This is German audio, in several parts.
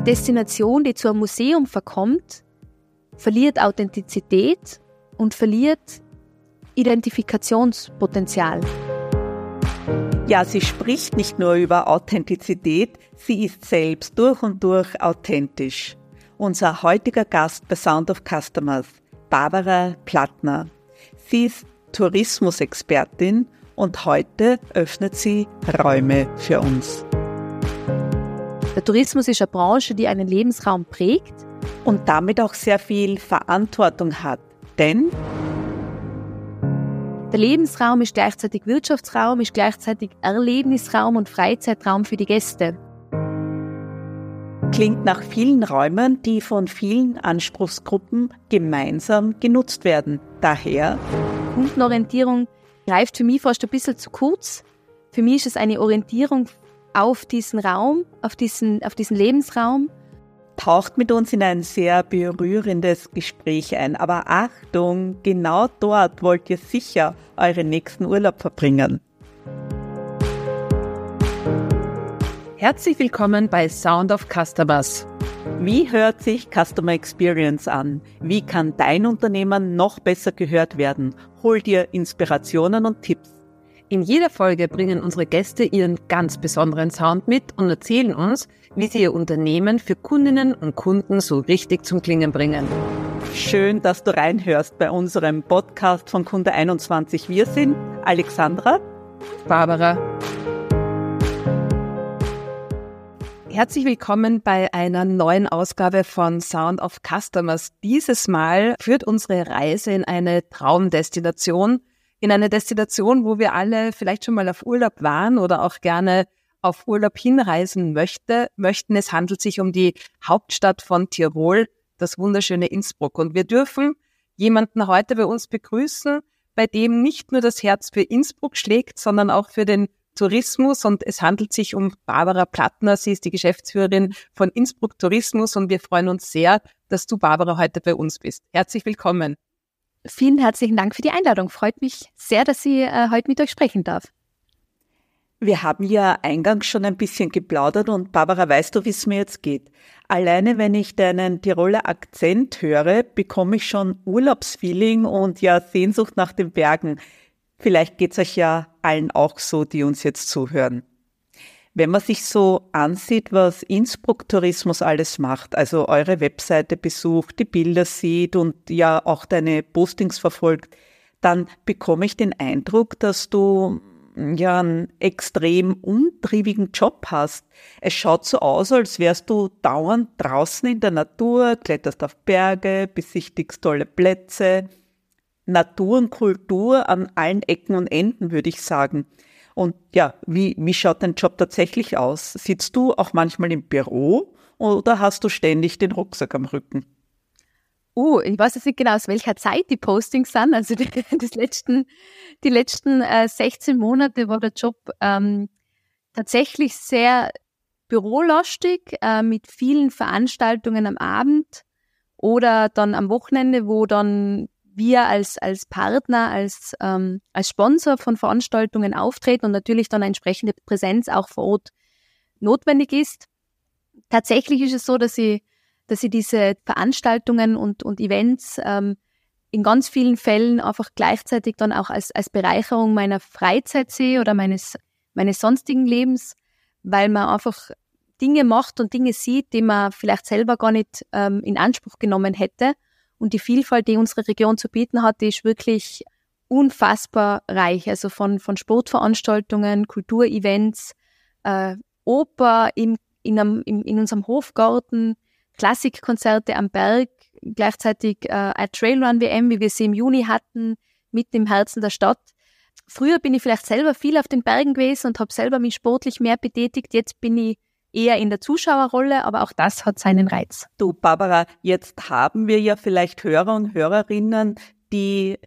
Eine Destination, die zu einem Museum verkommt, verliert Authentizität und verliert Identifikationspotenzial. Ja, sie spricht nicht nur über Authentizität, sie ist selbst durch und durch authentisch. Unser heutiger Gast bei Sound of Customers, Barbara Plattner. Sie ist Tourismusexpertin und heute öffnet sie Räume für uns. Der Tourismus ist eine Branche, die einen Lebensraum prägt und damit auch sehr viel Verantwortung hat. Denn der Lebensraum ist gleichzeitig Wirtschaftsraum, ist gleichzeitig Erlebnisraum und Freizeitraum für die Gäste. Klingt nach vielen Räumen, die von vielen Anspruchsgruppen gemeinsam genutzt werden. Daher Kundenorientierung greift für mich fast ein bisschen zu kurz. Für mich ist es eine Orientierung auf diesen Raum, auf diesen, auf diesen Lebensraum. Taucht mit uns in ein sehr berührendes Gespräch ein. Aber Achtung, genau dort wollt ihr sicher euren nächsten Urlaub verbringen. Herzlich willkommen bei Sound of Customers. Wie hört sich Customer Experience an? Wie kann dein Unternehmen noch besser gehört werden? Hol dir Inspirationen und Tipps. In jeder Folge bringen unsere Gäste ihren ganz besonderen Sound mit und erzählen uns, wie sie ihr Unternehmen für Kundinnen und Kunden so richtig zum Klingen bringen. Schön, dass du reinhörst bei unserem Podcast von Kunde 21. Wir sind Alexandra, Barbara. Herzlich willkommen bei einer neuen Ausgabe von Sound of Customers. Dieses Mal führt unsere Reise in eine Traumdestination, in eine Destination, wo wir alle vielleicht schon mal auf Urlaub waren oder auch gerne auf Urlaub hinreisen möchte, möchten. Es handelt sich um die Hauptstadt von Tirol, das wunderschöne Innsbruck. Und wir dürfen jemanden heute bei uns begrüßen, bei dem nicht nur das Herz für Innsbruck schlägt, sondern auch für den Tourismus. Und es handelt sich um Barbara Plattner. Sie ist die Geschäftsführerin von Innsbruck Tourismus. Und wir freuen uns sehr, dass du, Barbara, heute bei uns bist. Herzlich willkommen. Vielen herzlichen Dank für die Einladung. Freut mich sehr, dass ich äh, heute mit euch sprechen darf. Wir haben ja eingangs schon ein bisschen geplaudert und Barbara, weißt du, wie es mir jetzt geht? Alleine wenn ich deinen Tiroler Akzent höre, bekomme ich schon Urlaubsfeeling und ja Sehnsucht nach den Bergen. Vielleicht geht's euch ja allen auch so, die uns jetzt zuhören. Wenn man sich so ansieht, was Innsbruck Tourismus alles macht, also eure Webseite besucht, die Bilder sieht und ja auch deine Postings verfolgt, dann bekomme ich den Eindruck, dass du ja einen extrem untriebigen Job hast. Es schaut so aus, als wärst du dauernd draußen in der Natur, kletterst auf Berge, besichtigst tolle Plätze. Natur und Kultur an allen Ecken und Enden, würde ich sagen. Und ja, wie, wie schaut dein Job tatsächlich aus? Sitzt du auch manchmal im Büro oder hast du ständig den Rucksack am Rücken? Uh, ich weiß jetzt nicht genau, aus welcher Zeit die Postings sind. Also die, letzten, die letzten äh, 16 Monate war der Job ähm, tatsächlich sehr bürolastig, äh, mit vielen Veranstaltungen am Abend oder dann am Wochenende, wo dann wir als, als Partner, als, ähm, als Sponsor von Veranstaltungen auftreten und natürlich dann eine entsprechende Präsenz auch vor Ort notwendig ist. Tatsächlich ist es so, dass ich, dass ich diese Veranstaltungen und, und Events ähm, in ganz vielen Fällen einfach gleichzeitig dann auch als, als Bereicherung meiner Freizeit sehe oder meines, meines sonstigen Lebens, weil man einfach Dinge macht und Dinge sieht, die man vielleicht selber gar nicht ähm, in Anspruch genommen hätte und die Vielfalt, die unsere Region zu bieten hat, die ist wirklich unfassbar reich. Also von, von Sportveranstaltungen, Kulturevents, äh, Oper im, in, einem, in, in unserem Hofgarten, Klassikkonzerte am Berg, gleichzeitig äh, eine Trailrun-WM, wie wir sie im Juni hatten, mitten im Herzen der Stadt. Früher bin ich vielleicht selber viel auf den Bergen gewesen und habe selber mich sportlich mehr betätigt. Jetzt bin ich eher in der Zuschauerrolle, aber auch das hat seinen Reiz. Du, Barbara, jetzt haben wir ja vielleicht Hörer und Hörerinnen, die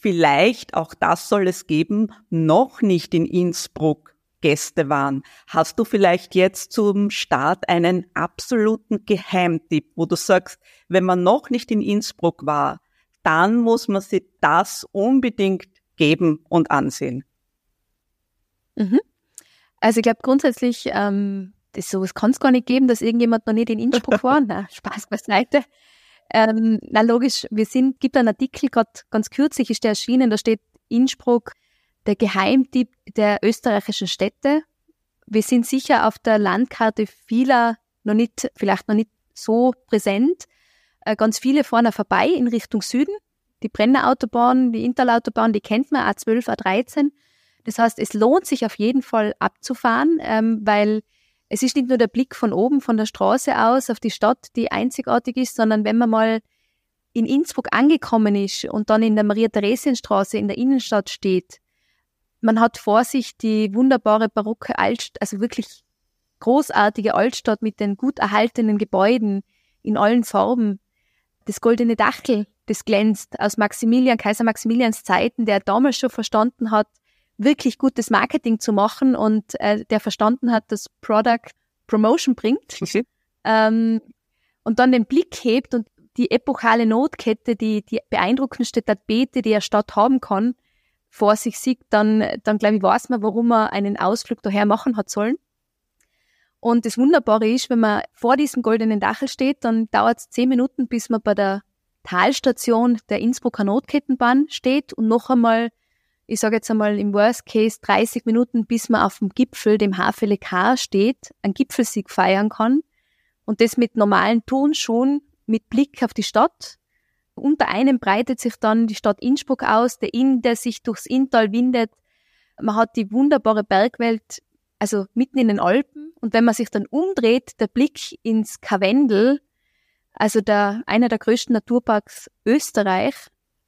vielleicht, auch das soll es geben, noch nicht in Innsbruck Gäste waren. Hast du vielleicht jetzt zum Start einen absoluten Geheimtipp, wo du sagst, wenn man noch nicht in Innsbruck war, dann muss man sich das unbedingt geben und ansehen? Mhm. Also ich glaube grundsätzlich ähm, das sowas kann es gar nicht geben, dass irgendjemand noch nicht in Innsbruck war. Na, Spaß beiseite. Ähm, na logisch, wir sind, gibt einen Artikel, gerade ganz kürzlich ist der erschienen, da steht Innsbruck, der Geheimtipp der österreichischen Städte. Wir sind sicher auf der Landkarte vieler noch nicht, vielleicht noch nicht so präsent. Äh, ganz viele fahren vorbei in Richtung Süden. Die Brennerautobahn, die Interlautobahn, die kennt man, A12, A13. Das heißt, es lohnt sich auf jeden Fall abzufahren, ähm, weil es ist nicht nur der Blick von oben, von der Straße aus auf die Stadt, die einzigartig ist, sondern wenn man mal in Innsbruck angekommen ist und dann in der Maria-Theresien-Straße in der Innenstadt steht, man hat vor sich die wunderbare barocke Altstadt, also wirklich großartige Altstadt mit den gut erhaltenen Gebäuden in allen Farben. Das goldene Dachel, das glänzt aus Maximilian, Kaiser Maximilians Zeiten, der damals schon verstanden hat, wirklich gutes Marketing zu machen und äh, der verstanden hat, dass Product Promotion bringt. Okay. Ähm, und dann den Blick hebt und die epochale Notkette, die, die beeindruckendste Tapete, die eine Stadt haben kann, vor sich sieht, dann, dann glaube ich, weiß man, warum man einen Ausflug daher machen hat sollen. Und das Wunderbare ist, wenn man vor diesem goldenen Dachel steht, dann dauert es zehn Minuten, bis man bei der Talstation der Innsbrucker Notkettenbahn steht und noch einmal ich sage jetzt einmal im Worst Case 30 Minuten, bis man auf dem Gipfel, dem HFLK steht, einen Gipfelsieg feiern kann und das mit normalen Turnschuhen mit Blick auf die Stadt. Unter einem breitet sich dann die Stadt Innsbruck aus, der Inn, der sich durchs Inntal windet. Man hat die wunderbare Bergwelt, also mitten in den Alpen. Und wenn man sich dann umdreht, der Blick ins Karwendel, also der, einer der größten Naturparks Österreich,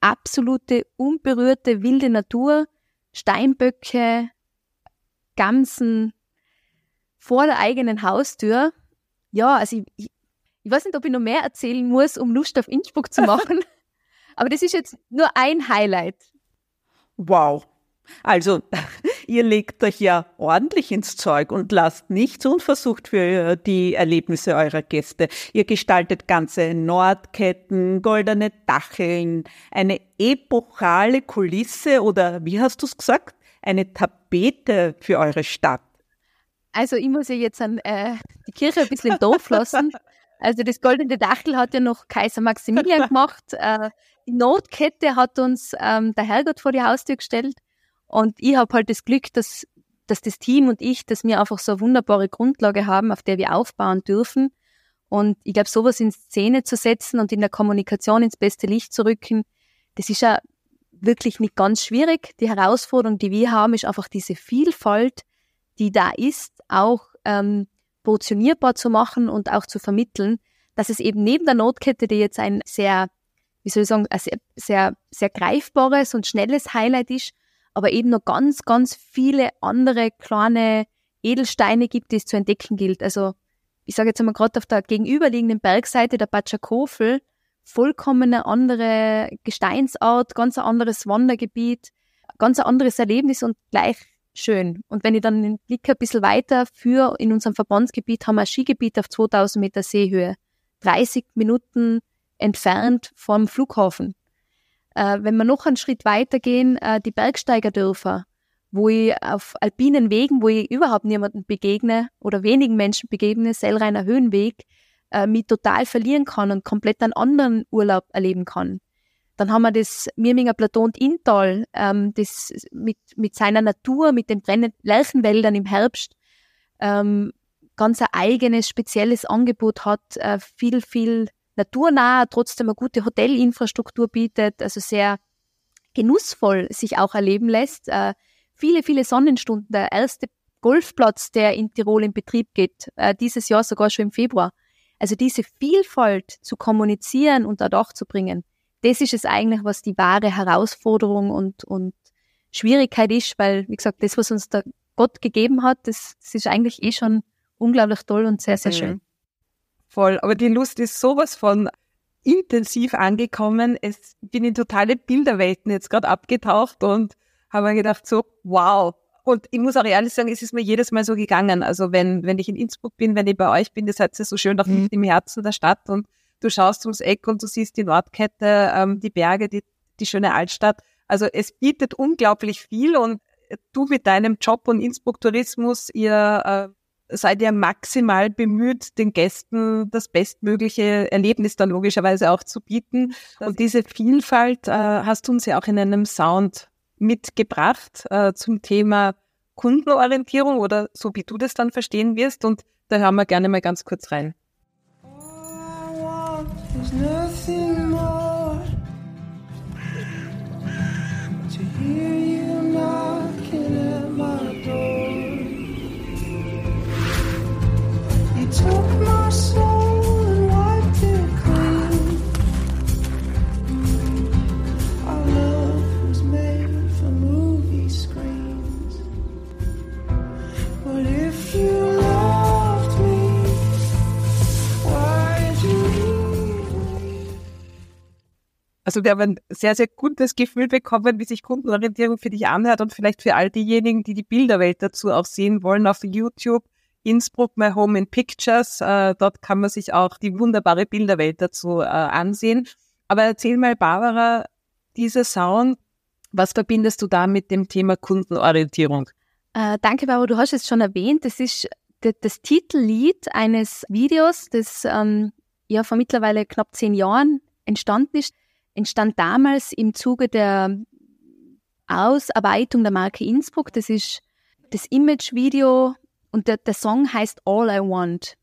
absolute unberührte wilde Natur, Steinböcke, Gamsen vor der eigenen Haustür. Ja, also ich, ich, ich weiß nicht, ob ich noch mehr erzählen muss, um Lust auf Innsbruck zu machen. Aber das ist jetzt nur ein Highlight. Wow. Also, ihr legt euch ja ordentlich ins Zeug und lasst nichts unversucht für äh, die Erlebnisse eurer Gäste. Ihr gestaltet ganze Nordketten, goldene Dacheln, eine epochale Kulisse oder wie hast du es gesagt? Eine Tapete für eure Stadt. Also ich muss ja jetzt an äh, die Kirche ein bisschen im Dorf lassen. Also das goldene Dachel hat ja noch Kaiser Maximilian gemacht. Äh, die Notkette hat uns ähm, der Herrgott vor die Haustür gestellt. Und ich habe halt das Glück, dass, dass das Team und ich, dass wir einfach so eine wunderbare Grundlage haben, auf der wir aufbauen dürfen. Und ich glaube, sowas in Szene zu setzen und in der Kommunikation ins beste Licht zu rücken, das ist ja wirklich nicht ganz schwierig. Die Herausforderung, die wir haben, ist einfach diese Vielfalt, die da ist, auch ähm, portionierbar zu machen und auch zu vermitteln, dass es eben neben der Notkette, die jetzt ein sehr, wie soll ich sagen, ein sehr, sehr, sehr greifbares und schnelles Highlight ist, aber eben noch ganz, ganz viele andere kleine Edelsteine gibt, die es zu entdecken gilt. Also ich sage jetzt einmal gerade auf der gegenüberliegenden Bergseite der Batschakofel, vollkommen eine andere Gesteinsart, ganz ein anderes Wandergebiet, ganz ein anderes Erlebnis und gleich schön. Und wenn ich dann den Blick ein bisschen weiter für in unserem Verbandsgebiet haben wir ein Skigebiet auf 2000 Meter Seehöhe, 30 Minuten entfernt vom Flughafen. Äh, wenn wir noch einen Schritt weitergehen, äh, die Bergsteigerdörfer, wo ich auf alpinen Wegen, wo ich überhaupt niemanden begegne oder wenigen Menschen begegne, Sellreiner Höhenweg, äh, mich total verlieren kann und komplett einen anderen Urlaub erleben kann. Dann haben wir das Mirminger Plateau und Inntal, ähm, das mit, mit seiner Natur, mit den brennenden Lärchenwäldern im Herbst, ähm, ganz ein eigenes, spezielles Angebot hat, äh, viel, viel naturnah, trotzdem eine gute Hotelinfrastruktur bietet, also sehr genussvoll sich auch erleben lässt. Äh, viele, viele Sonnenstunden. Der erste Golfplatz, der in Tirol in Betrieb geht, äh, dieses Jahr sogar schon im Februar. Also diese Vielfalt zu kommunizieren und ad auch zu bringen, das ist es eigentlich, was die wahre Herausforderung und, und Schwierigkeit ist, weil, wie gesagt, das, was uns der Gott gegeben hat, das, das ist eigentlich eh schon unglaublich toll und sehr, sehr mhm. schön voll. Aber die Lust ist sowas von intensiv angekommen. Es bin in totale Bilderwelten jetzt gerade abgetaucht und habe mir gedacht, so, wow. Und ich muss auch ehrlich sagen, es ist mir jedes Mal so gegangen. Also wenn, wenn ich in Innsbruck bin, wenn ich bei euch bin, das seid ihr so schön auch mhm. im Herzen der Stadt und du schaust ums Eck und du siehst die Nordkette, ähm, die Berge, die, die schöne Altstadt. Also es bietet unglaublich viel und du mit deinem Job und Innsbruck Tourismus, ihr äh, seid ihr maximal bemüht, den Gästen das bestmögliche Erlebnis dann logischerweise auch zu bieten. Und diese Vielfalt äh, hast du uns ja auch in einem Sound mitgebracht äh, zum Thema Kundenorientierung oder so wie du das dann verstehen wirst. Und da hören wir gerne mal ganz kurz rein. took Also wir haben ein sehr, sehr gutes Gefühl bekommen, wie sich Kundenorientierung für dich anhört und vielleicht für all diejenigen, die die Bilderwelt dazu auch sehen wollen auf YouTube Innsbruck, My Home in Pictures. Äh, dort kann man sich auch die wunderbare Bilderwelt dazu äh, ansehen. Aber erzähl mal, Barbara, dieser Sound, was verbindest du da mit dem Thema Kundenorientierung? Äh, danke, Barbara. Du hast es schon erwähnt. Das ist das Titellied eines Videos, das ähm, ja vor mittlerweile knapp zehn Jahren entstanden ist. Entstand damals im Zuge der Ausarbeitung der Marke Innsbruck. Das ist das Imagevideo und der, der Song heißt All I Want.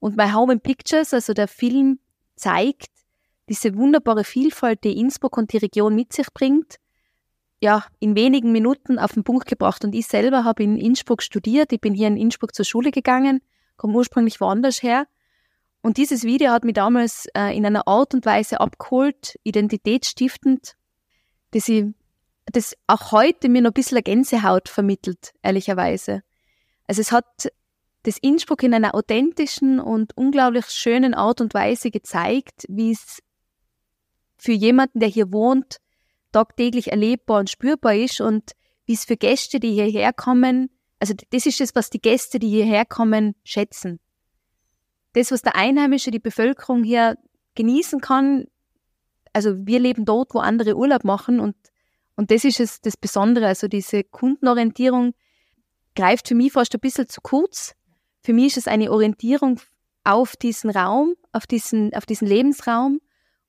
Und My Home in Pictures, also der Film, zeigt diese wunderbare Vielfalt, die Innsbruck und die Region mit sich bringt, ja, in wenigen Minuten auf den Punkt gebracht. Und ich selber habe in Innsbruck studiert. Ich bin hier in Innsbruck zur Schule gegangen, komme ursprünglich woanders her. Und dieses Video hat mich damals äh, in einer Art und Weise abgeholt, identitätsstiftend, dass ich, das auch heute mir noch ein bisschen Gänsehaut vermittelt, ehrlicherweise. Also es hat das Innsbruck in einer authentischen und unglaublich schönen Art und Weise gezeigt, wie es für jemanden, der hier wohnt, tagtäglich erlebbar und spürbar ist und wie es für Gäste, die hierher kommen, also das ist es, was die Gäste, die hierher kommen, schätzen. Das, was der Einheimische, die Bevölkerung hier genießen kann, also wir leben dort, wo andere Urlaub machen und, und das ist es, das Besondere, also diese Kundenorientierung, greift für mich fast ein bisschen zu kurz. Für mich ist es eine Orientierung auf diesen Raum, auf diesen, auf diesen Lebensraum.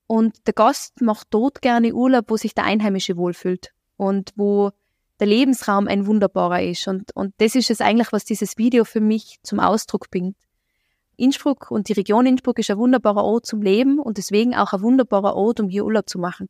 Und der Gast macht dort gerne Urlaub, wo sich der Einheimische wohlfühlt und wo der Lebensraum ein wunderbarer ist. Und, und das ist es eigentlich, was dieses Video für mich zum Ausdruck bringt. Innsbruck und die Region Innsbruck ist ein wunderbarer Ort zum Leben und deswegen auch ein wunderbarer Ort, um hier Urlaub zu machen.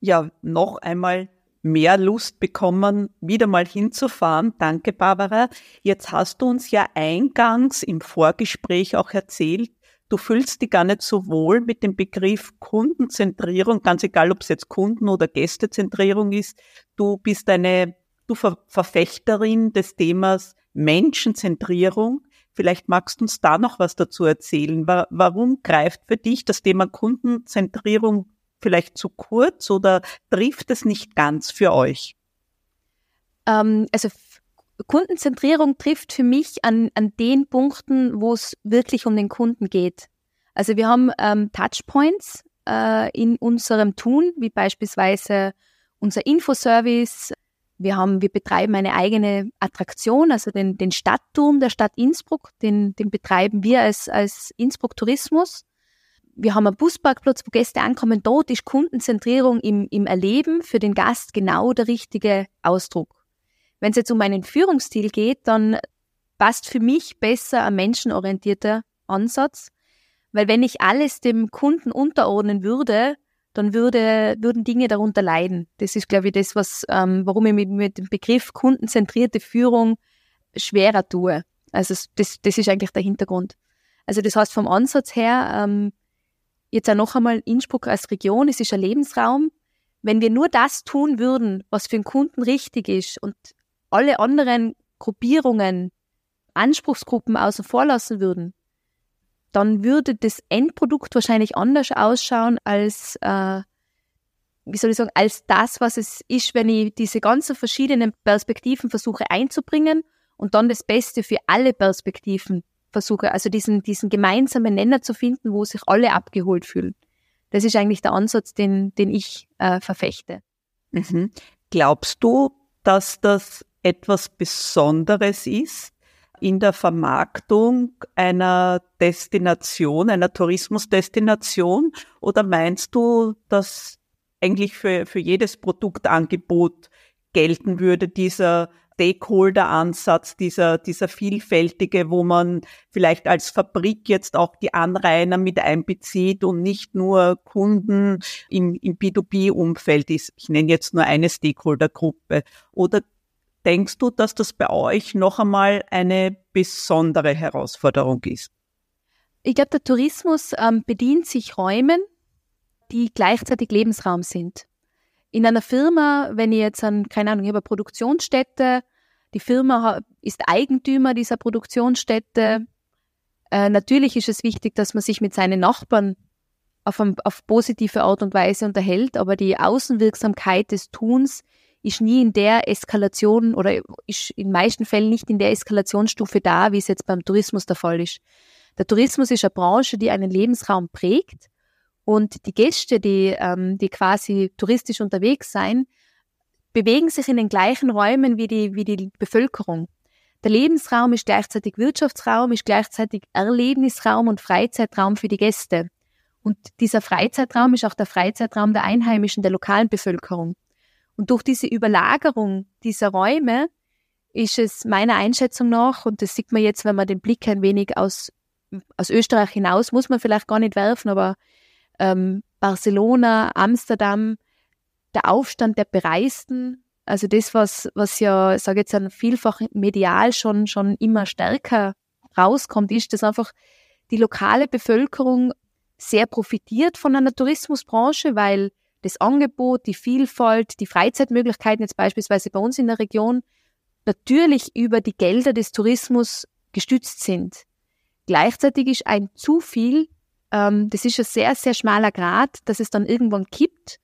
Ja, noch einmal mehr Lust bekommen, wieder mal hinzufahren. Danke, Barbara. Jetzt hast du uns ja eingangs im Vorgespräch auch erzählt, du fühlst dich gar nicht so wohl mit dem Begriff Kundenzentrierung, ganz egal, ob es jetzt Kunden- oder Gästezentrierung ist. Du bist eine du Ver Verfechterin des Themas Menschenzentrierung. Vielleicht magst du uns da noch was dazu erzählen. Warum greift für dich das Thema Kundenzentrierung vielleicht zu kurz oder trifft es nicht ganz für euch? Ähm, also Kundenzentrierung trifft für mich an, an den Punkten, wo es wirklich um den Kunden geht. Also wir haben ähm, Touchpoints äh, in unserem Tun, wie beispielsweise unser Infoservice. Wir haben, wir betreiben eine eigene Attraktion, also den, den Stadtturm der Stadt Innsbruck, den, den betreiben wir als, als Innsbruck Tourismus wir haben einen Busparkplatz, wo Gäste ankommen. Dort ist Kundenzentrierung im, im Erleben für den Gast genau der richtige Ausdruck. Wenn es jetzt um einen Führungsstil geht, dann passt für mich besser ein menschenorientierter Ansatz, weil wenn ich alles dem Kunden unterordnen würde, dann würde, würden Dinge darunter leiden. Das ist, glaube ich, das, was, ähm, warum ich mit, mit dem Begriff kundenzentrierte Führung schwerer tue. Also das, das ist eigentlich der Hintergrund. Also das heißt vom Ansatz her, ähm, Jetzt auch noch einmal Innsbruck als Region, es ist ein Lebensraum. Wenn wir nur das tun würden, was für den Kunden richtig ist und alle anderen Gruppierungen, Anspruchsgruppen außen vor lassen würden, dann würde das Endprodukt wahrscheinlich anders ausschauen als, äh, wie soll ich sagen, als das, was es ist, wenn ich diese ganzen verschiedenen Perspektiven versuche einzubringen und dann das Beste für alle Perspektiven versuche, also diesen, diesen gemeinsamen Nenner zu finden, wo sich alle abgeholt fühlen. Das ist eigentlich der Ansatz, den, den ich äh, verfechte. Mhm. Glaubst du, dass das etwas Besonderes ist, in der Vermarktung einer Destination, einer Tourismusdestination? Oder meinst du, dass eigentlich für, für jedes Produktangebot gelten würde, dieser Stakeholder-Ansatz, dieser, dieser vielfältige, wo man vielleicht als Fabrik jetzt auch die Anrainer mit einbezieht und nicht nur Kunden im, im B2B-Umfeld ist. Ich nenne jetzt nur eine Stakeholder-Gruppe. Oder denkst du, dass das bei euch noch einmal eine besondere Herausforderung ist? Ich glaube, der Tourismus ähm, bedient sich Räumen, die gleichzeitig Lebensraum sind. In einer Firma, wenn ich jetzt an, keine Ahnung, ich habe eine Produktionsstätte, die Firma ist Eigentümer dieser Produktionsstätte. Äh, natürlich ist es wichtig, dass man sich mit seinen Nachbarn auf, auf positive Art und Weise unterhält, aber die Außenwirksamkeit des Tuns ist nie in der Eskalation oder ist in meisten Fällen nicht in der Eskalationsstufe da, wie es jetzt beim Tourismus der Fall ist. Der Tourismus ist eine Branche, die einen Lebensraum prägt und die Gäste, die, ähm, die quasi touristisch unterwegs sein, bewegen sich in den gleichen Räumen wie die, wie die Bevölkerung. Der Lebensraum ist gleichzeitig Wirtschaftsraum, ist gleichzeitig Erlebnisraum und Freizeitraum für die Gäste. Und dieser Freizeitraum ist auch der Freizeitraum der Einheimischen, der lokalen Bevölkerung. Und durch diese Überlagerung dieser Räume ist es meiner Einschätzung nach, und das sieht man jetzt, wenn man den Blick ein wenig aus, aus Österreich hinaus, muss man vielleicht gar nicht werfen, aber ähm, Barcelona, Amsterdam, der Aufstand der Bereisten, also das, was, was ja, sage jetzt dann vielfach medial schon, schon immer stärker rauskommt, ist, dass einfach die lokale Bevölkerung sehr profitiert von einer Tourismusbranche, weil das Angebot, die Vielfalt, die Freizeitmöglichkeiten jetzt beispielsweise bei uns in der Region natürlich über die Gelder des Tourismus gestützt sind. Gleichzeitig ist ein zu viel ähm, das ist ein sehr, sehr schmaler Grad, dass es dann irgendwann kippt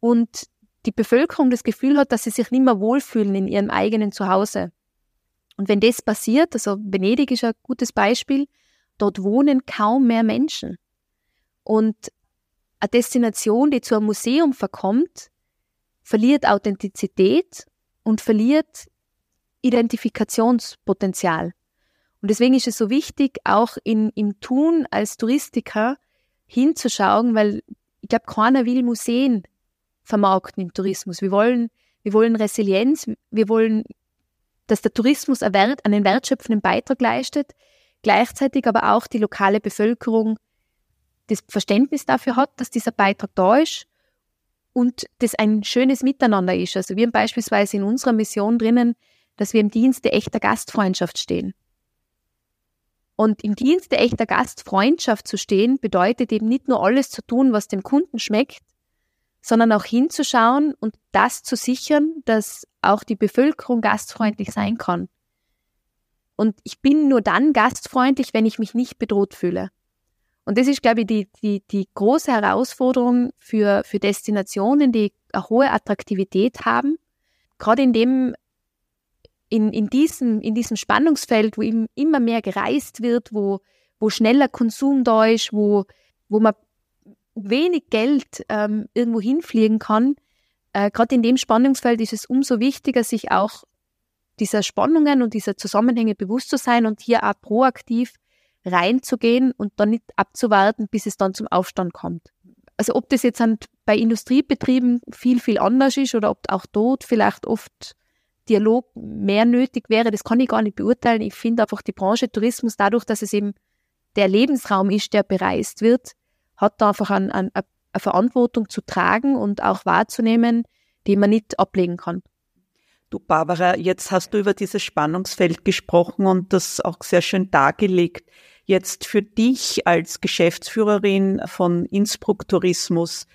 und die Bevölkerung das Gefühl hat, dass sie sich nicht mehr wohlfühlen in ihrem eigenen Zuhause. Und wenn das passiert, also Venedig ist ein gutes Beispiel, dort wohnen kaum mehr Menschen. Und eine Destination, die zu einem Museum verkommt, verliert Authentizität und verliert Identifikationspotenzial. Und deswegen ist es so wichtig, auch in, im Tun als Touristiker hinzuschauen, weil ich glaube, keiner will Museen vermarkten im Tourismus. Wir wollen, wir wollen Resilienz, wir wollen, dass der Tourismus einen wertschöpfenden Beitrag leistet, gleichzeitig aber auch die lokale Bevölkerung das Verständnis dafür hat, dass dieser Beitrag da ist und das ein schönes Miteinander ist. Also wir haben beispielsweise in unserer Mission drinnen, dass wir im Dienste echter Gastfreundschaft stehen. Und im Dienste echter Gastfreundschaft zu stehen, bedeutet eben nicht nur alles zu tun, was dem Kunden schmeckt, sondern auch hinzuschauen und das zu sichern, dass auch die Bevölkerung gastfreundlich sein kann. Und ich bin nur dann gastfreundlich, wenn ich mich nicht bedroht fühle. Und das ist, glaube ich, die, die, die große Herausforderung für, für Destinationen, die eine hohe Attraktivität haben. Gerade in dem in, in, diesem, in diesem Spannungsfeld, wo immer mehr gereist wird, wo, wo schneller Konsum da ist, wo, wo man wenig Geld ähm, irgendwo hinfliegen kann, äh, gerade in dem Spannungsfeld ist es umso wichtiger, sich auch dieser Spannungen und dieser Zusammenhänge bewusst zu sein und hier auch proaktiv reinzugehen und dann nicht abzuwarten, bis es dann zum Aufstand kommt. Also ob das jetzt bei Industriebetrieben viel, viel anders ist oder ob auch dort vielleicht oft Dialog mehr nötig wäre, das kann ich gar nicht beurteilen. Ich finde einfach die Branche Tourismus, dadurch, dass es eben der Lebensraum ist, der bereist wird, hat da einfach eine, eine, eine Verantwortung zu tragen und auch wahrzunehmen, die man nicht ablegen kann. Du Barbara, jetzt hast du über dieses Spannungsfeld gesprochen und das auch sehr schön dargelegt. Jetzt für dich als Geschäftsführerin von Innsbruck Tourismus,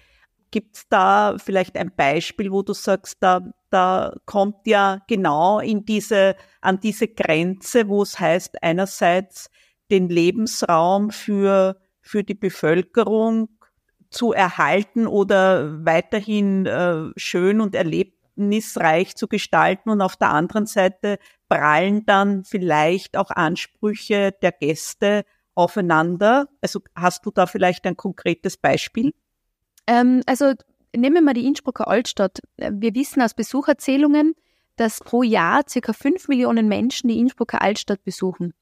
gibt es da vielleicht ein Beispiel, wo du sagst, da da kommt ja genau in diese, an diese Grenze, wo es heißt, einerseits den Lebensraum für, für die Bevölkerung zu erhalten oder weiterhin äh, schön und erlebnisreich zu gestalten und auf der anderen Seite prallen dann vielleicht auch Ansprüche der Gäste aufeinander. Also hast du da vielleicht ein konkretes Beispiel? Ähm, also nehmen wir mal die Innsbrucker Altstadt. Wir wissen aus Besucherzählungen, dass pro Jahr circa fünf Millionen Menschen die Innsbrucker Altstadt besuchen.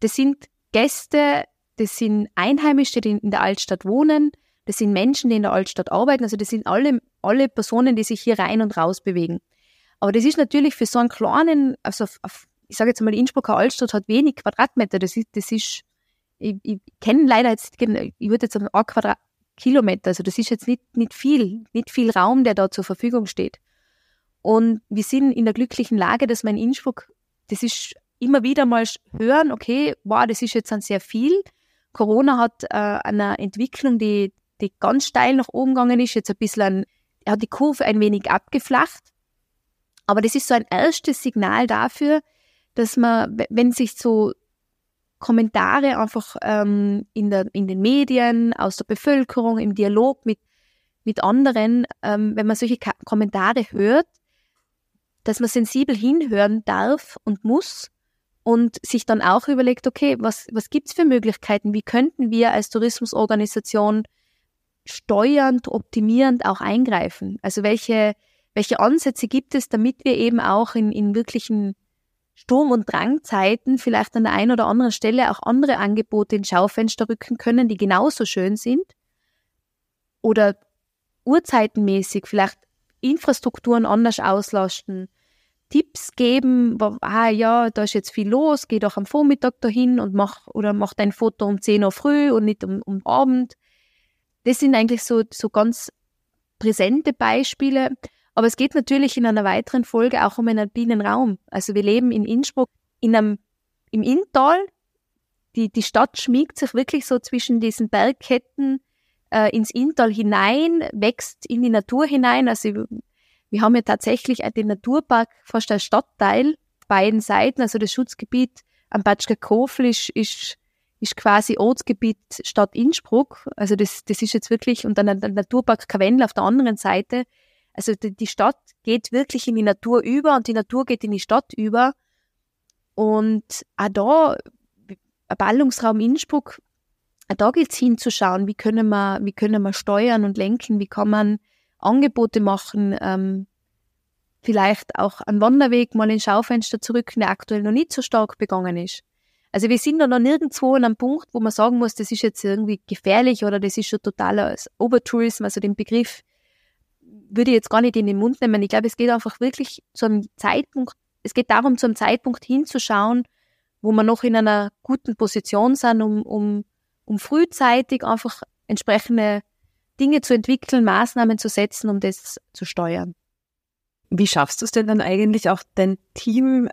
Das sind Gäste, das sind Einheimische, die in der Altstadt wohnen, das sind Menschen, die in der Altstadt arbeiten, also das sind alle, alle Personen, die sich hier rein und raus bewegen. Aber das ist natürlich für so einen kleinen, also ich sage jetzt mal, Innsbrucker Altstadt hat wenig Quadratmeter, das ist, das ist ich, ich kenne leider jetzt, ich würde jetzt sagen, ein Quadratkilometer, also das ist jetzt nicht, nicht viel, nicht viel Raum, der da zur Verfügung steht. Und wir sind in der glücklichen Lage, dass man in Innsbruck, das ist immer wieder mal hören, okay, wow, das ist jetzt dann sehr viel. Corona hat äh, eine Entwicklung, die, die ganz steil nach oben gegangen ist, jetzt ein bisschen, er hat die Kurve ein wenig abgeflacht. Aber das ist so ein erstes Signal dafür, dass man, wenn sich so Kommentare einfach ähm, in, der, in den Medien, aus der Bevölkerung, im Dialog mit, mit anderen, ähm, wenn man solche Ka Kommentare hört, dass man sensibel hinhören darf und muss und sich dann auch überlegt, okay, was, was gibt's für Möglichkeiten? Wie könnten wir als Tourismusorganisation steuernd, optimierend auch eingreifen? Also welche, welche Ansätze gibt es, damit wir eben auch in, in wirklichen Sturm- und Drangzeiten vielleicht an der einen oder anderen Stelle auch andere Angebote ins Schaufenster rücken können, die genauso schön sind? Oder uhrzeitenmäßig vielleicht Infrastrukturen anders auslasten, Tipps geben, ah ja, da ist jetzt viel los, geh doch am Vormittag dahin und mach oder mach dein Foto um 10 Uhr früh und nicht um, um Abend. Das sind eigentlich so, so ganz präsente Beispiele. Aber es geht natürlich in einer weiteren Folge auch um einen alpinen Raum. Also wir leben in Innsbruck in einem, im Inntal. Die, die Stadt schmiegt sich wirklich so zwischen diesen Bergketten äh, ins Inntal hinein, wächst in die Natur hinein. Also wir haben ja tatsächlich den Naturpark fast als Stadtteil beiden Seiten. Also das Schutzgebiet am Batschka Kofel ist, ist, ist quasi Ortsgebiet Stadt Innsbruck. Also das, das ist jetzt wirklich, und dann der Naturpark Kavendel auf der anderen Seite. Also die, Stadt geht wirklich in die Natur über und die Natur geht in die Stadt über. Und auch da, Ballungsraum Innsbruck, auch da gilt es hinzuschauen, wie können wir, wie können wir steuern und lenken, wie kann man Angebote machen, ähm, vielleicht auch einen Wanderweg mal ins Schaufenster zurück, der aktuell noch nicht so stark begangen ist. Also wir sind da noch nirgendwo an einem Punkt, wo man sagen muss, das ist jetzt irgendwie gefährlich oder das ist schon totaler Overtourism, also den Begriff würde ich jetzt gar nicht in den Mund nehmen. Ich glaube, es geht einfach wirklich zu einem Zeitpunkt, es geht darum, zu einem Zeitpunkt hinzuschauen, wo wir noch in einer guten Position sind, um, um, um frühzeitig einfach entsprechende Dinge zu entwickeln, Maßnahmen zu setzen, um das zu steuern. Wie schaffst du es denn dann eigentlich auch dein Team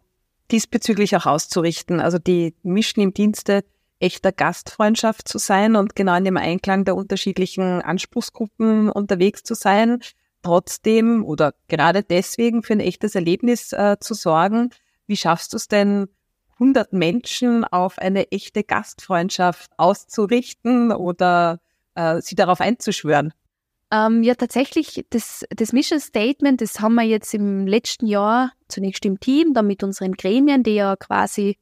diesbezüglich auch auszurichten? Also die Mischen im Dienste echter Gastfreundschaft zu sein und genau in dem Einklang der unterschiedlichen Anspruchsgruppen unterwegs zu sein, trotzdem oder gerade deswegen für ein echtes Erlebnis äh, zu sorgen. Wie schaffst du es denn, 100 Menschen auf eine echte Gastfreundschaft auszurichten oder äh, sie darauf einzuschwören? Ähm, ja, tatsächlich, das, das Mission Statement, das haben wir jetzt im letzten Jahr zunächst im Team, dann mit unseren Gremien, die ja quasi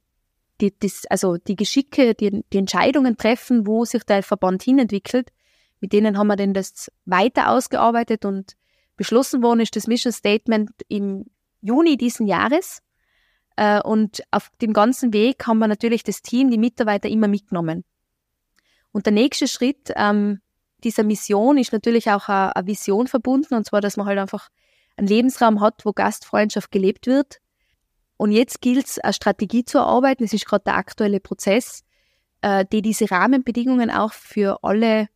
die, das, also die Geschicke, die, die Entscheidungen treffen, wo sich der Verband hinentwickelt. Mit denen haben wir denn das weiter ausgearbeitet und beschlossen worden ist das Mission Statement im Juni diesen Jahres. Äh, und auf dem ganzen Weg haben wir natürlich das Team, die Mitarbeiter immer mitgenommen. Und der nächste Schritt ähm, dieser Mission ist natürlich auch eine, Vision verbunden, und zwar, dass man halt einfach einen Lebensraum hat, wo Gastfreundschaft gelebt wird. Und jetzt gilt es, eine Strategie zu erarbeiten. Das ist gerade der aktuelle Prozess, äh, die diese Rahmenbedingungen auch für alle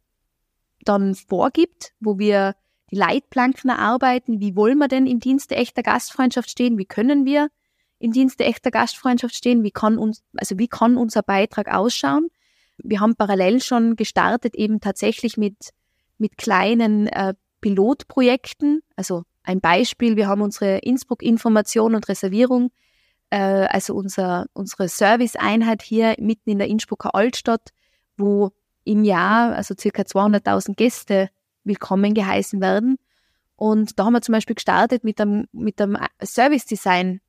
dann vorgibt, wo wir die Leitplanken erarbeiten. Wie wollen wir denn im Dienste echter Gastfreundschaft stehen? Wie können wir im Dienste echter Gastfreundschaft stehen? Wie kann uns, also wie kann unser Beitrag ausschauen? Wir haben parallel schon gestartet, eben tatsächlich mit, mit kleinen äh, Pilotprojekten. Also ein Beispiel, wir haben unsere Innsbruck-Information und Reservierung, äh, also unser, unsere Serviceeinheit hier mitten in der Innsbrucker Altstadt, wo im Jahr also circa 200.000 Gäste willkommen geheißen werden. Und da haben wir zum Beispiel gestartet mit einem, mit einem Service Design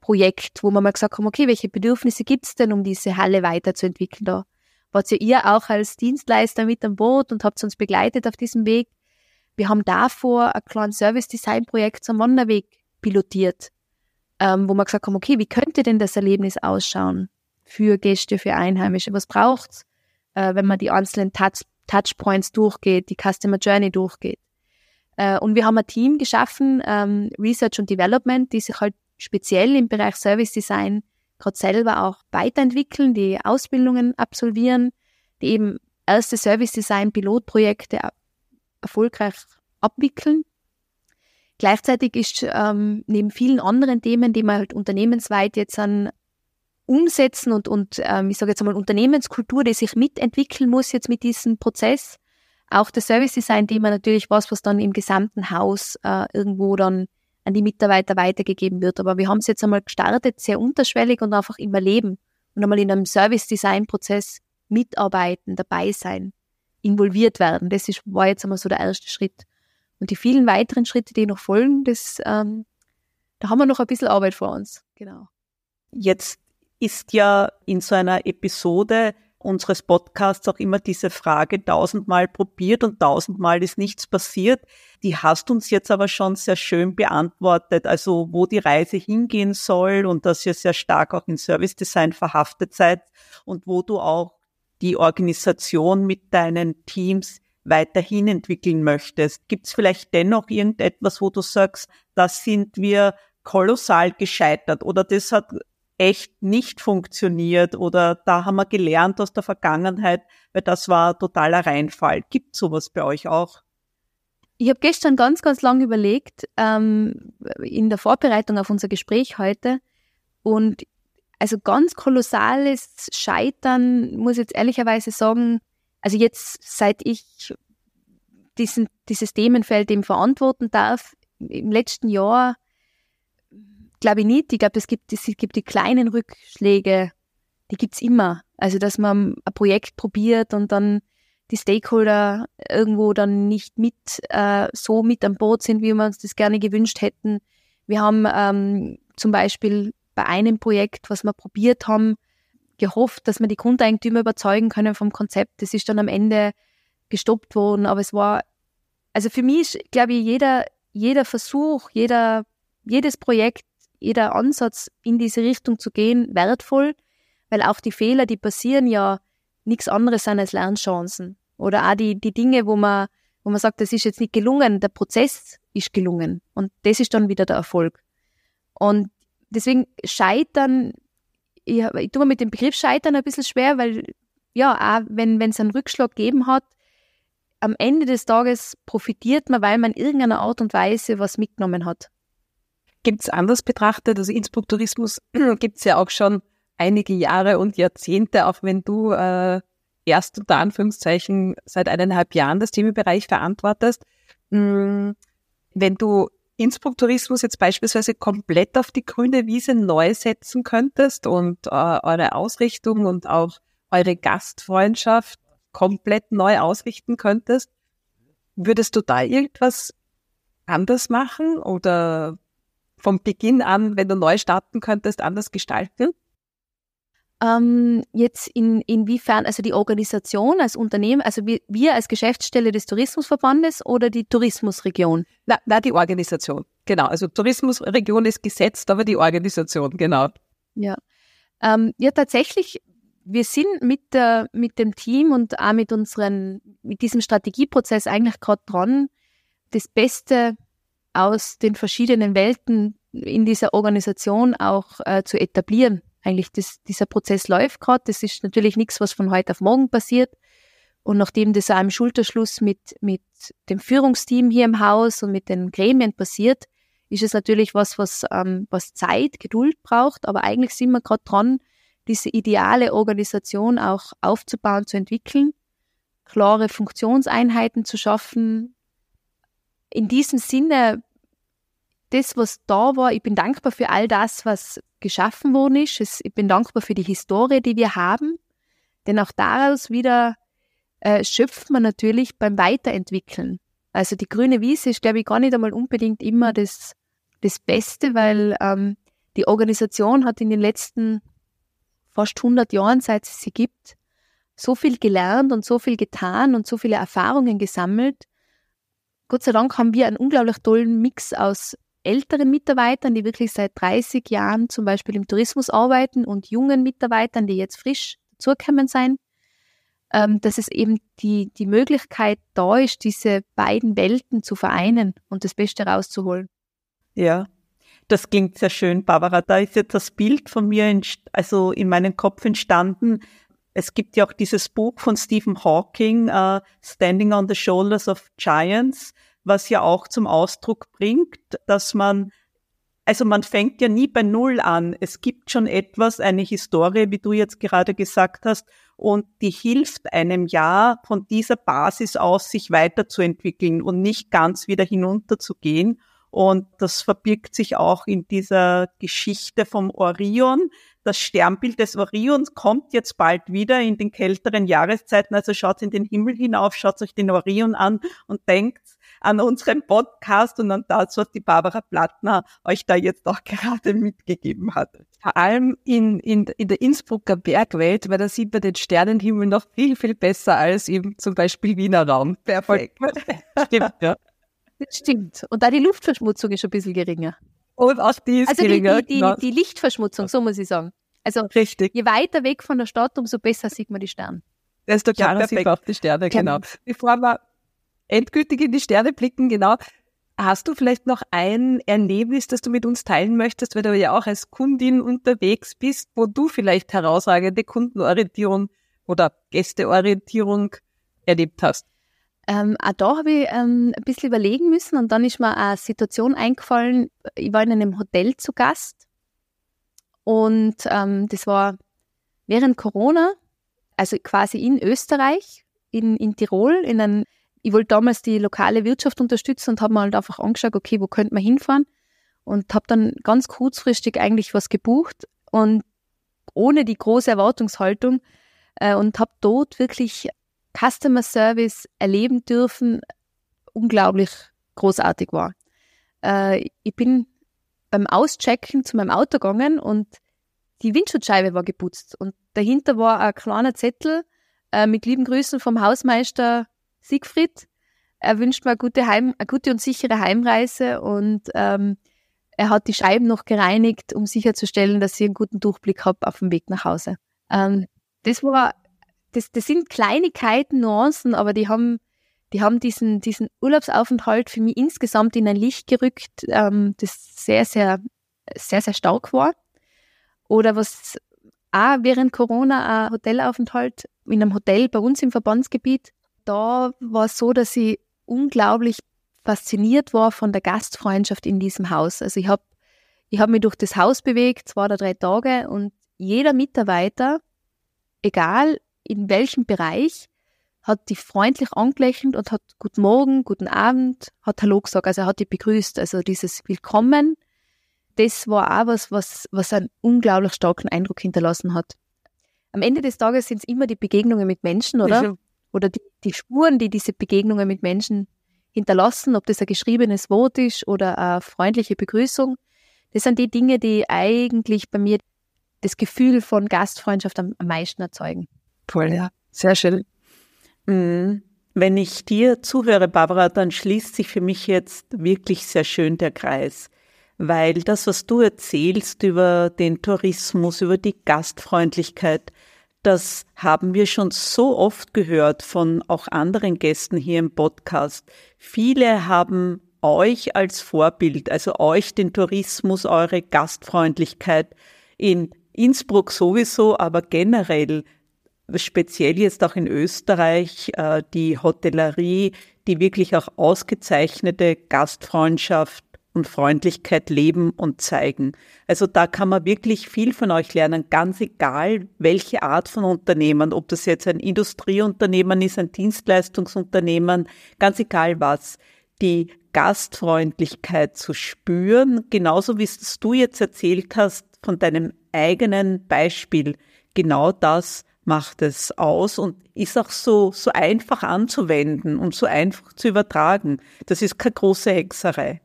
Projekt, wo wir mal gesagt haben, okay, welche Bedürfnisse gibt es denn, um diese Halle weiterzuentwickeln? Da wart ja ihr auch als Dienstleister mit am Boot und habt uns begleitet auf diesem Weg. Wir haben davor ein kleines Service-Design-Projekt zum Wanderweg pilotiert, ähm, wo wir gesagt haben, okay, wie könnte denn das Erlebnis ausschauen für Gäste, für Einheimische? Was braucht's, äh, wenn man die einzelnen Touch Touchpoints durchgeht, die Customer Journey durchgeht? Äh, und wir haben ein Team geschaffen, ähm, Research und Development, die sich halt speziell im Bereich Service Design gerade selber auch weiterentwickeln, die Ausbildungen absolvieren, die eben erste Service Design Pilotprojekte erfolgreich abwickeln. Gleichzeitig ist ähm, neben vielen anderen Themen, die man halt unternehmensweit jetzt an umsetzen und, und ähm, ich sage jetzt einmal Unternehmenskultur, die sich mitentwickeln muss jetzt mit diesem Prozess, auch das Service Design Thema natürlich was, was dann im gesamten Haus äh, irgendwo dann an die Mitarbeiter weitergegeben wird. Aber wir haben es jetzt einmal gestartet, sehr unterschwellig und einfach immer leben und einmal in einem Service Design Prozess mitarbeiten, dabei sein, involviert werden. Das ist, war jetzt einmal so der erste Schritt. Und die vielen weiteren Schritte, die noch folgen, das, ähm, da haben wir noch ein bisschen Arbeit vor uns. Genau. Jetzt ist ja in so einer Episode unseres Podcasts auch immer diese Frage tausendmal probiert und tausendmal ist nichts passiert. Die hast uns jetzt aber schon sehr schön beantwortet, also wo die Reise hingehen soll und dass ihr sehr stark auch in Service Design verhaftet seid und wo du auch die Organisation mit deinen Teams weiterhin entwickeln möchtest. Gibt es vielleicht dennoch irgendetwas, wo du sagst, das sind wir kolossal gescheitert oder das hat echt nicht funktioniert oder da haben wir gelernt aus der Vergangenheit, weil das war totaler Reinfall. Gibt sowas bei euch auch? Ich habe gestern ganz, ganz lange überlegt, ähm, in der Vorbereitung auf unser Gespräch heute. Und also ganz kolossales Scheitern, muss ich jetzt ehrlicherweise sagen, also jetzt, seit ich diesen, dieses Themenfeld eben verantworten darf, im letzten Jahr glaube ich nicht. Ich glaube, es gibt, es gibt die kleinen Rückschläge, die gibt's immer. Also, dass man ein Projekt probiert und dann die Stakeholder irgendwo dann nicht mit äh, so mit an Boot sind, wie wir uns das gerne gewünscht hätten. Wir haben ähm, zum Beispiel bei einem Projekt, was wir probiert haben, gehofft, dass wir die Grundeigentümer überzeugen können vom Konzept. Das ist dann am Ende gestoppt worden, aber es war, also für mich ist, glaube ich, jeder, jeder Versuch, jeder, jedes Projekt jeder Ansatz in diese Richtung zu gehen wertvoll, weil auch die Fehler, die passieren, ja nichts anderes sind als Lernchancen. Oder auch die, die Dinge, wo man, wo man sagt, das ist jetzt nicht gelungen, der Prozess ist gelungen. Und das ist dann wieder der Erfolg. Und deswegen Scheitern, ich, ich tue mir mit dem Begriff Scheitern ein bisschen schwer, weil ja, auch wenn es einen Rückschlag gegeben hat, am Ende des Tages profitiert man, weil man in irgendeiner Art und Weise was mitgenommen hat gibt es anders betrachtet. Also Innsbruck-Tourismus gibt es ja auch schon einige Jahre und Jahrzehnte, auch wenn du äh, erst unter Anführungszeichen seit eineinhalb Jahren das Themenbereich verantwortest. Hm, wenn du Innsbruck-Tourismus jetzt beispielsweise komplett auf die grüne Wiese neu setzen könntest und äh, eure Ausrichtung und auch eure Gastfreundschaft komplett neu ausrichten könntest, würdest du da irgendwas anders machen oder vom Beginn an, wenn du neu starten könntest, anders gestalten? Ähm, jetzt in, inwiefern, also die Organisation als Unternehmen, also wir, wir als Geschäftsstelle des Tourismusverbandes oder die Tourismusregion? Na, na, die Organisation, genau. Also Tourismusregion ist gesetzt, aber die Organisation, genau. Ja, ähm, ja tatsächlich, wir sind mit, der, mit dem Team und auch mit unseren, mit diesem Strategieprozess eigentlich gerade dran, das Beste aus den verschiedenen Welten in dieser Organisation auch äh, zu etablieren. Eigentlich das, dieser Prozess läuft gerade. Das ist natürlich nichts, was von heute auf morgen passiert. Und nachdem das auch im Schulterschluss mit, mit dem Führungsteam hier im Haus und mit den Gremien passiert, ist es natürlich was, was, ähm, was Zeit, Geduld braucht. Aber eigentlich sind wir gerade dran, diese ideale Organisation auch aufzubauen, zu entwickeln, klare Funktionseinheiten zu schaffen, in diesem Sinne, das, was da war, ich bin dankbar für all das, was geschaffen worden ist. Ich bin dankbar für die Historie, die wir haben. Denn auch daraus wieder äh, schöpft man natürlich beim Weiterentwickeln. Also die grüne Wiese ist, glaube ich, gar nicht einmal unbedingt immer das, das Beste, weil ähm, die Organisation hat in den letzten fast 100 Jahren, seit es sie gibt, so viel gelernt und so viel getan und so viele Erfahrungen gesammelt, Gott sei Dank haben wir einen unglaublich tollen Mix aus älteren Mitarbeitern, die wirklich seit 30 Jahren zum Beispiel im Tourismus arbeiten und jungen Mitarbeitern, die jetzt frisch dazugekommen sein, ähm, dass es eben die, die Möglichkeit da ist, diese beiden Welten zu vereinen und das Beste rauszuholen. Ja, das klingt sehr schön, Barbara. Da ist jetzt das Bild von mir, also in meinem Kopf entstanden. Es gibt ja auch dieses Buch von Stephen Hawking, uh, Standing on the Shoulders of Giants, was ja auch zum Ausdruck bringt, dass man also man fängt ja nie bei Null an. Es gibt schon etwas, eine Historie, wie du jetzt gerade gesagt hast, und die hilft einem ja von dieser Basis aus, sich weiterzuentwickeln und nicht ganz wieder hinunterzugehen. Und das verbirgt sich auch in dieser Geschichte vom Orion. Das Sternbild des Orions kommt jetzt bald wieder in den kälteren Jahreszeiten. Also schaut in den Himmel hinauf, schaut euch den Orion an und denkt an unseren Podcast und an das, was die Barbara Plattner euch da jetzt auch gerade mitgegeben hat. Vor allem in, in, in der Innsbrucker Bergwelt, weil da sieht man den Sternenhimmel noch viel, viel besser als im zum Beispiel Wiener Raum. Perfekt. Stimmt, ja. Das stimmt. Und da die Luftverschmutzung ist schon ein bisschen geringer. Und auch die ist also geringer. Die, die, genau. die, Lichtverschmutzung, so muss ich sagen. Also Richtig. je weiter weg von der Stadt, umso besser sieht man die Sterne. Desto klarer ja, sieht man auch die Sterne, genau. Bevor wir endgültig in die Sterne blicken, genau. Hast du vielleicht noch ein Erlebnis, das du mit uns teilen möchtest, weil du ja auch als Kundin unterwegs bist, wo du vielleicht herausragende Kundenorientierung oder Gästeorientierung erlebt hast? Ähm, auch da habe ich ähm, ein bisschen überlegen müssen und dann ist mir eine Situation eingefallen. Ich war in einem Hotel zu Gast und ähm, das war während Corona, also quasi in Österreich, in, in Tirol, in einem, ich wollte damals die lokale Wirtschaft unterstützen und habe mir halt einfach angeschaut, okay, wo könnte man hinfahren und habe dann ganz kurzfristig eigentlich was gebucht und ohne die große Erwartungshaltung äh, und habe dort wirklich Customer Service erleben dürfen, unglaublich großartig war. Äh, ich bin beim Auschecken zu meinem Auto gegangen und die Windschutzscheibe war geputzt und dahinter war ein kleiner Zettel äh, mit lieben Grüßen vom Hausmeister Siegfried. Er wünscht mir eine gute, Heim, eine gute und sichere Heimreise und ähm, er hat die Scheiben noch gereinigt, um sicherzustellen, dass ich einen guten Durchblick habe auf dem Weg nach Hause. Ähm, das war das, das sind Kleinigkeiten, Nuancen, aber die haben, die haben diesen, diesen Urlaubsaufenthalt für mich insgesamt in ein Licht gerückt, ähm, das sehr, sehr, sehr, sehr stark war. Oder was auch während Corona ein Hotelaufenthalt in einem Hotel bei uns im Verbandsgebiet, da war es so, dass ich unglaublich fasziniert war von der Gastfreundschaft in diesem Haus. Also ich habe ich hab mich durch das Haus bewegt, zwei oder drei Tage und jeder Mitarbeiter, egal in welchem Bereich, hat die freundlich angelächelt und hat Guten Morgen, Guten Abend, hat Hallo gesagt, also er hat die begrüßt. Also dieses Willkommen, das war auch was, was, was einen unglaublich starken Eindruck hinterlassen hat. Am Ende des Tages sind es immer die Begegnungen mit Menschen, oder? Oder die, die Spuren, die diese Begegnungen mit Menschen hinterlassen, ob das ein geschriebenes Wort ist oder eine freundliche Begrüßung. Das sind die Dinge, die eigentlich bei mir das Gefühl von Gastfreundschaft am, am meisten erzeugen. Toll, ja. Sehr schön. Mhm. Wenn ich dir zuhöre, Barbara, dann schließt sich für mich jetzt wirklich sehr schön der Kreis. Weil das, was du erzählst über den Tourismus, über die Gastfreundlichkeit, das haben wir schon so oft gehört von auch anderen Gästen hier im Podcast. Viele haben euch als Vorbild, also euch den Tourismus, eure Gastfreundlichkeit in Innsbruck sowieso, aber generell speziell jetzt auch in Österreich äh, die Hotellerie, die wirklich auch ausgezeichnete Gastfreundschaft und Freundlichkeit leben und zeigen. Also da kann man wirklich viel von euch lernen, ganz egal, welche Art von Unternehmen, ob das jetzt ein Industrieunternehmen ist, ein Dienstleistungsunternehmen, ganz egal was, die Gastfreundlichkeit zu spüren, genauso wie es du jetzt erzählt hast von deinem eigenen Beispiel, genau das macht es aus und ist auch so, so einfach anzuwenden und so einfach zu übertragen. Das ist keine große Hexerei.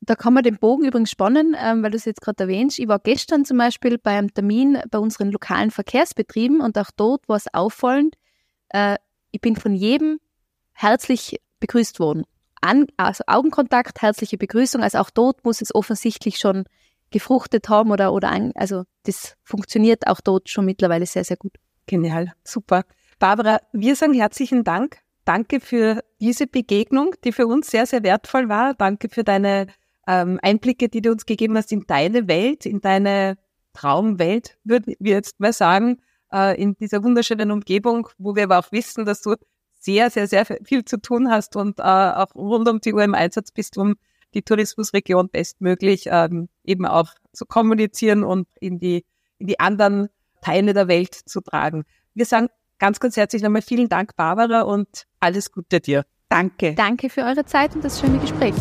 Da kann man den Bogen übrigens spannen, ähm, weil du es jetzt gerade erwähnst. Ich war gestern zum Beispiel bei einem Termin bei unseren lokalen Verkehrsbetrieben und auch dort war es auffallend. Äh, ich bin von jedem herzlich begrüßt worden. An also Augenkontakt, herzliche Begrüßung. Also auch dort muss es offensichtlich schon gefruchtet haben oder, oder ein, also das funktioniert auch dort schon mittlerweile sehr, sehr gut. Genial, super. Barbara, wir sagen herzlichen Dank. Danke für diese Begegnung, die für uns sehr, sehr wertvoll war. Danke für deine ähm, Einblicke, die du uns gegeben hast in deine Welt, in deine Traumwelt, würden wir jetzt mal sagen, äh, in dieser wunderschönen Umgebung, wo wir aber auch wissen, dass du sehr, sehr, sehr viel zu tun hast und äh, auch rund um die Uhr im Einsatz bist, um die Tourismusregion bestmöglich ähm, eben auch zu kommunizieren und in die, in die anderen Teile der Welt zu tragen. Wir sagen ganz, ganz herzlich nochmal vielen Dank, Barbara, und alles Gute dir. Danke. Danke für eure Zeit und das schöne Gespräch.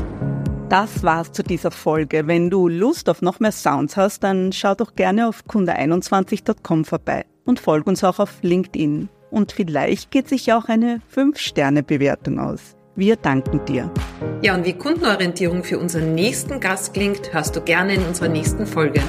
Das war's zu dieser Folge. Wenn du Lust auf noch mehr Sounds hast, dann schau doch gerne auf kunde21.com vorbei und folg uns auch auf LinkedIn. Und vielleicht geht sich auch eine 5-Sterne-Bewertung aus. Wir danken dir. Ja, und wie Kundenorientierung für unseren nächsten Gast klingt, hörst du gerne in unserer nächsten Folge.